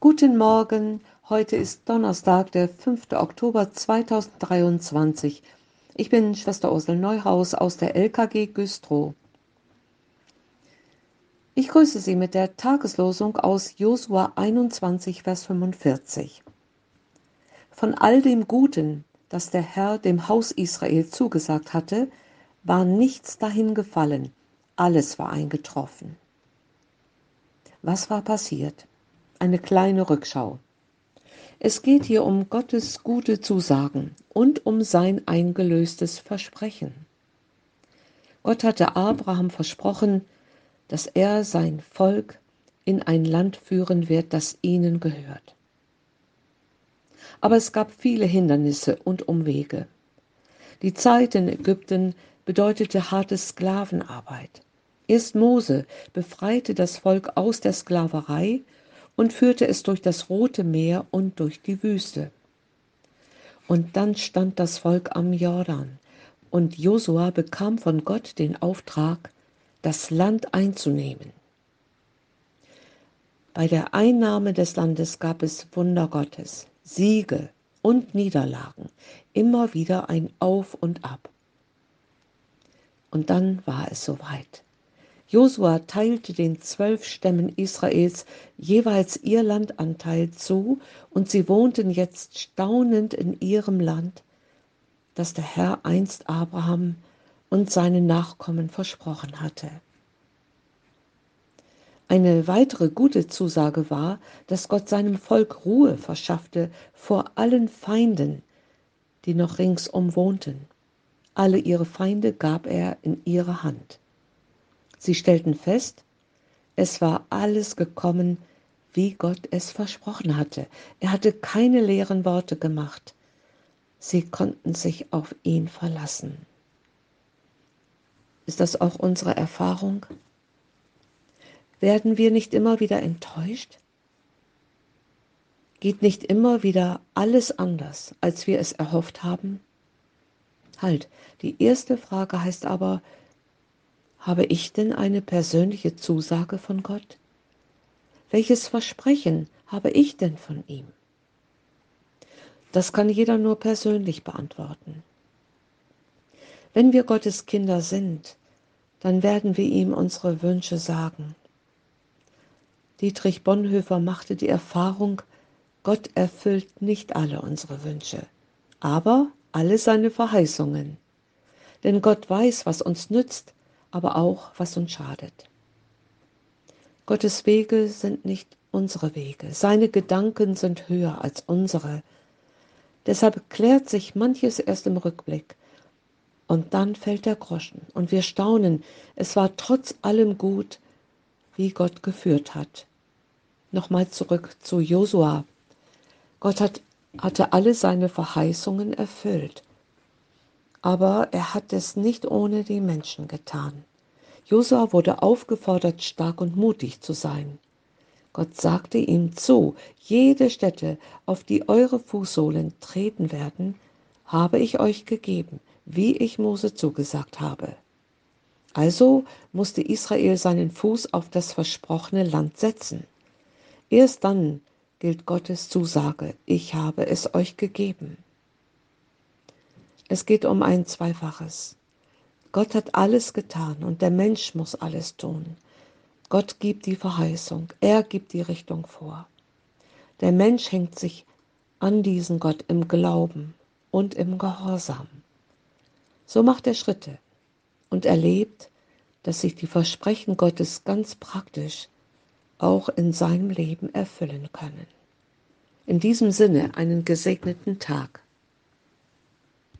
Guten Morgen, heute ist Donnerstag, der 5. Oktober 2023. Ich bin Schwester Ursel Neuhaus aus der LKG Güstrow. Ich grüße Sie mit der Tageslosung aus Josua 21, Vers 45. Von all dem Guten, das der Herr dem Haus Israel zugesagt hatte, war nichts dahin gefallen, alles war eingetroffen. Was war passiert? Eine kleine Rückschau. Es geht hier um Gottes gute Zusagen und um sein eingelöstes Versprechen. Gott hatte Abraham versprochen, dass er sein Volk in ein Land führen wird, das ihnen gehört. Aber es gab viele Hindernisse und Umwege. Die Zeit in Ägypten bedeutete harte Sklavenarbeit. Erst Mose befreite das Volk aus der Sklaverei und führte es durch das Rote Meer und durch die Wüste. Und dann stand das Volk am Jordan, und Josua bekam von Gott den Auftrag, das Land einzunehmen. Bei der Einnahme des Landes gab es Wunder Gottes, Siege und Niederlagen, immer wieder ein Auf und Ab. Und dann war es soweit. Josua teilte den zwölf Stämmen Israels jeweils ihr Landanteil zu, und sie wohnten jetzt staunend in ihrem Land, das der Herr einst Abraham und seinen Nachkommen versprochen hatte. Eine weitere gute Zusage war, dass Gott seinem Volk Ruhe verschaffte vor allen Feinden, die noch ringsum wohnten. Alle ihre Feinde gab er in ihre Hand. Sie stellten fest, es war alles gekommen, wie Gott es versprochen hatte. Er hatte keine leeren Worte gemacht. Sie konnten sich auf ihn verlassen. Ist das auch unsere Erfahrung? Werden wir nicht immer wieder enttäuscht? Geht nicht immer wieder alles anders, als wir es erhofft haben? Halt, die erste Frage heißt aber, habe ich denn eine persönliche Zusage von Gott? Welches Versprechen habe ich denn von ihm? Das kann jeder nur persönlich beantworten. Wenn wir Gottes Kinder sind, dann werden wir ihm unsere Wünsche sagen. Dietrich Bonhoeffer machte die Erfahrung, Gott erfüllt nicht alle unsere Wünsche, aber alle seine Verheißungen. Denn Gott weiß, was uns nützt, aber auch, was uns schadet. Gottes Wege sind nicht unsere Wege, seine Gedanken sind höher als unsere. Deshalb klärt sich manches erst im Rückblick. Und dann fällt der Groschen und wir staunen, es war trotz allem gut, wie Gott geführt hat. Nochmal zurück zu Josua. Gott hat, hatte alle seine Verheißungen erfüllt aber er hat es nicht ohne die Menschen getan. Josua wurde aufgefordert, stark und mutig zu sein. Gott sagte ihm zu, jede Stätte, auf die eure Fußsohlen treten werden, habe ich euch gegeben, wie ich Mose zugesagt habe. Also musste Israel seinen Fuß auf das versprochene Land setzen. Erst dann gilt Gottes Zusage, ich habe es euch gegeben. Es geht um ein Zweifaches. Gott hat alles getan und der Mensch muss alles tun. Gott gibt die Verheißung, er gibt die Richtung vor. Der Mensch hängt sich an diesen Gott im Glauben und im Gehorsam. So macht er Schritte und erlebt, dass sich die Versprechen Gottes ganz praktisch auch in seinem Leben erfüllen können. In diesem Sinne einen gesegneten Tag.